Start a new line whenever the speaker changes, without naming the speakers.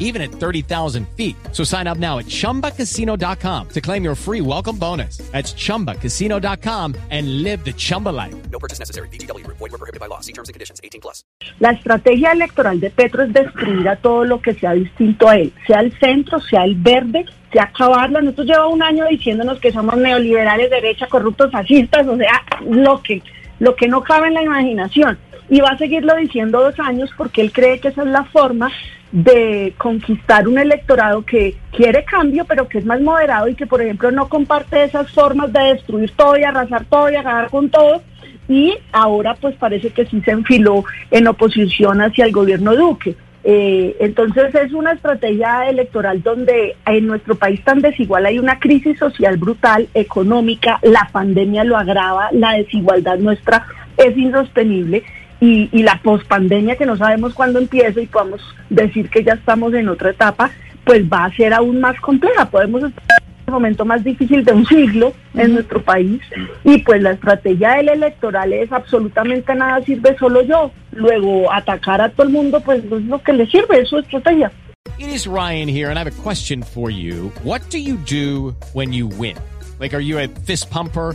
even at 30,000 feet. So sign up now at chumbacasino.com to claim your free welcome bonus. That's chumbacasino.com and live the Chumba life.
No purchase necessary. BGW. Void were prohibited by law. See terms and conditions. 18 plus.
La estrategia electoral de Petro es destruir a todo lo que sea distinto a él, sea el centro, sea el verde, sea acabarlo. Nosotros lleva un año diciéndonos que somos neoliberales, derecha, corruptos, fascistas, o sea, lo que, lo que no cabe en la imaginación. Y va a seguirlo diciendo dos años porque él cree que esa es la forma de conquistar un electorado que quiere cambio, pero que es más moderado y que, por ejemplo, no comparte esas formas de destruir todo y arrasar todo y agarrar con todo. Y ahora, pues parece que sí se enfiló en oposición hacia el gobierno Duque. Eh, entonces es una estrategia electoral donde en nuestro país tan desigual hay una crisis social brutal, económica, la pandemia lo agrava, la desigualdad nuestra es insostenible y, y la pospandemia que no sabemos cuándo empieza y podamos decir que ya estamos en otra etapa, pues va a ser aún más compleja. Podemos estar en el momento más difícil de un siglo en nuestro país y pues la estrategia del electoral es absolutamente nada sirve solo yo. Luego atacar a todo el mundo pues no es lo que le sirve, es su estrategia.
It is Ryan here, and I have a question for you. What do you do when you win? Like, are you a fist pumper?